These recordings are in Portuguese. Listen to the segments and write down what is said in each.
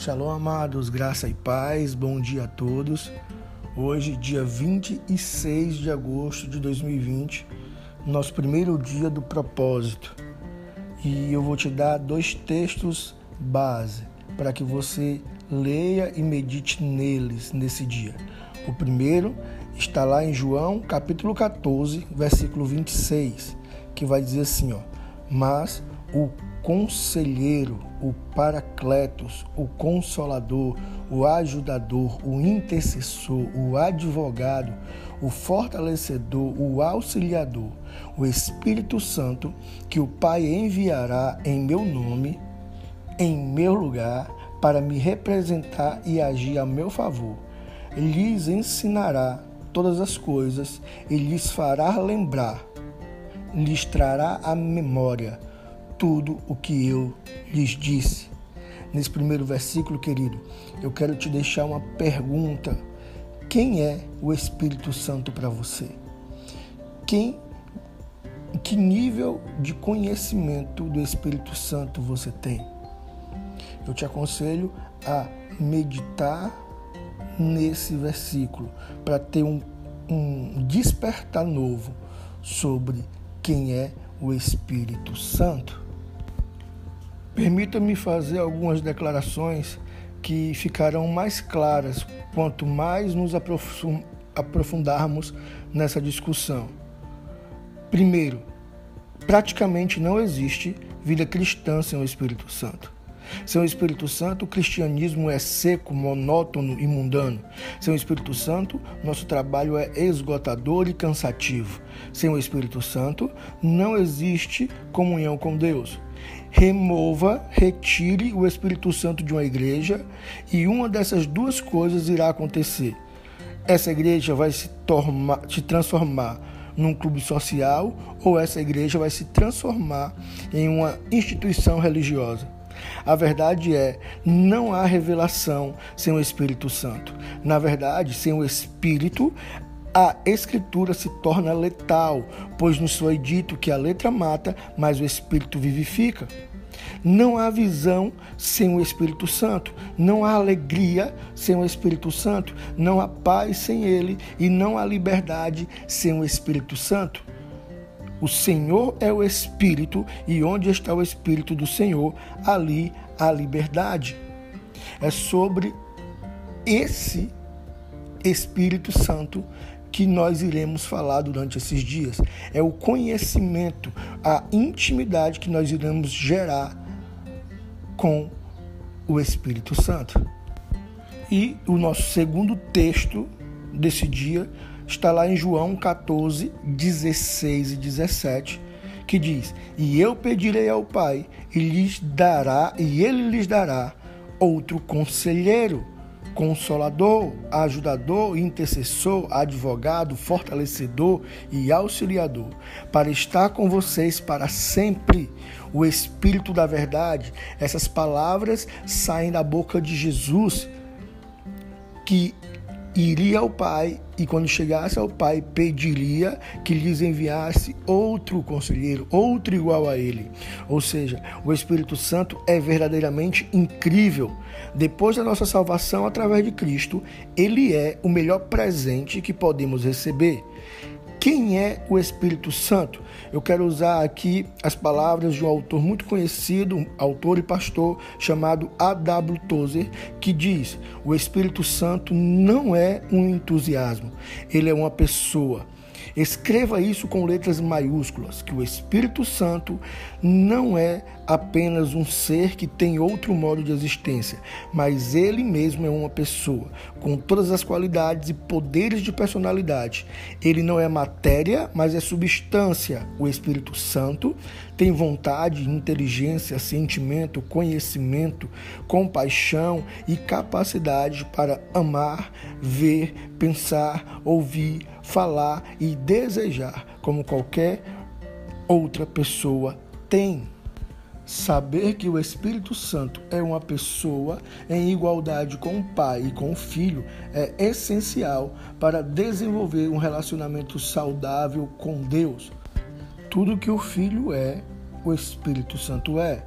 Shalom, amados, graça e paz, bom dia a todos. Hoje, dia 26 de agosto de 2020, nosso primeiro dia do propósito. E eu vou te dar dois textos base para que você leia e medite neles nesse dia. O primeiro está lá em João, capítulo 14, versículo 26, que vai dizer assim, ó: "Mas o conselheiro, o paracletos, o consolador, o ajudador, o intercessor, o advogado, o fortalecedor, o auxiliador, o Espírito Santo, que o Pai enviará em meu nome, em meu lugar, para me representar e agir a meu favor. Lhes ensinará todas as coisas e lhes fará lembrar, lhes trará a memória tudo o que eu lhes disse. Nesse primeiro versículo, querido, eu quero te deixar uma pergunta: quem é o Espírito Santo para você? Quem que nível de conhecimento do Espírito Santo você tem? Eu te aconselho a meditar nesse versículo para ter um, um despertar novo sobre quem é o Espírito Santo. Permita-me fazer algumas declarações que ficarão mais claras quanto mais nos aprofundarmos nessa discussão. Primeiro, praticamente não existe vida cristã sem o Espírito Santo. Sem o Espírito Santo, o cristianismo é seco, monótono e mundano. Sem o Espírito Santo, nosso trabalho é esgotador e cansativo. Sem o Espírito Santo, não existe comunhão com Deus remova, retire o Espírito Santo de uma igreja e uma dessas duas coisas irá acontecer. Essa igreja vai se, se transformar num clube social ou essa igreja vai se transformar em uma instituição religiosa. A verdade é, não há revelação sem o Espírito Santo. Na verdade, sem o Espírito, a escritura se torna letal, pois nos foi dito que a letra mata, mas o espírito vivifica. Não há visão sem o Espírito Santo, não há alegria sem o Espírito Santo, não há paz sem ele e não há liberdade sem o Espírito Santo. O Senhor é o Espírito e onde está o Espírito do Senhor, ali há liberdade. É sobre esse Espírito Santo que nós iremos falar durante esses dias. É o conhecimento, a intimidade que nós iremos gerar com o Espírito Santo. E o nosso segundo texto desse dia está lá em João 14, 16 e 17, que diz: E eu pedirei ao Pai, e lhes dará, e ele lhes dará outro conselheiro consolador, ajudador, intercessor, advogado, fortalecedor e auxiliador, para estar com vocês para sempre. O Espírito da Verdade, essas palavras saem da boca de Jesus, que iria ao Pai e, quando chegasse ao Pai, pediria que lhes enviasse outro conselheiro, outro igual a ele. Ou seja, o Espírito Santo é verdadeiramente incrível. Depois da nossa salvação através de Cristo, ele é o melhor presente que podemos receber. Quem é o Espírito Santo? Eu quero usar aqui as palavras de um autor muito conhecido, autor e pastor, chamado A.W. Tozer, que diz: O Espírito Santo não é um entusiasmo, ele é uma pessoa. Escreva isso com letras maiúsculas, que o Espírito Santo não é apenas um ser que tem outro modo de existência, mas ele mesmo é uma pessoa com todas as qualidades e poderes de personalidade. Ele não é matéria, mas é substância. O Espírito Santo tem vontade, inteligência, sentimento, conhecimento, compaixão e capacidade para amar, ver, pensar, ouvir, falar e desejar como qualquer outra pessoa tem. Saber que o Espírito Santo é uma pessoa em igualdade com o Pai e com o Filho é essencial para desenvolver um relacionamento saudável com Deus. Tudo que o Filho é, o Espírito Santo é.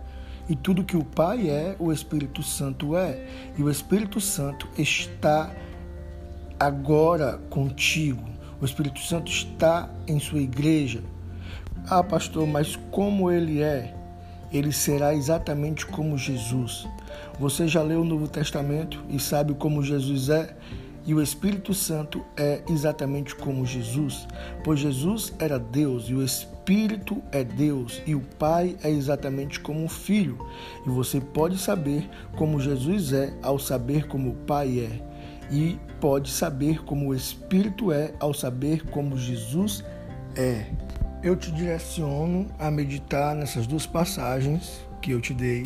E tudo que o Pai é, o Espírito Santo é. E o Espírito Santo está agora contigo. O Espírito Santo está em sua igreja. Ah, pastor, mas como ele é? Ele será exatamente como Jesus. Você já leu o Novo Testamento e sabe como Jesus é? E o Espírito Santo é exatamente como Jesus, pois Jesus era Deus e o Espírito é Deus e o Pai é exatamente como o Filho. E você pode saber como Jesus é ao saber como o Pai é, e pode saber como o Espírito é ao saber como Jesus é. Eu te direciono a meditar nessas duas passagens que eu te dei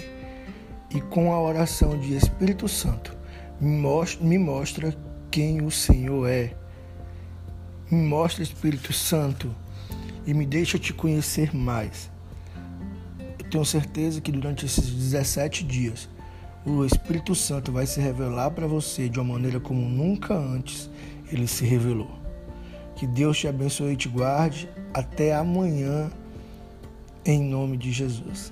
e com a oração de Espírito Santo me mostra quem o Senhor é. Me mostra, Espírito Santo, e me deixa te conhecer mais. Eu tenho certeza que durante esses 17 dias, o Espírito Santo vai se revelar para você de uma maneira como nunca antes ele se revelou. Que Deus te abençoe e te guarde. Até amanhã, em nome de Jesus.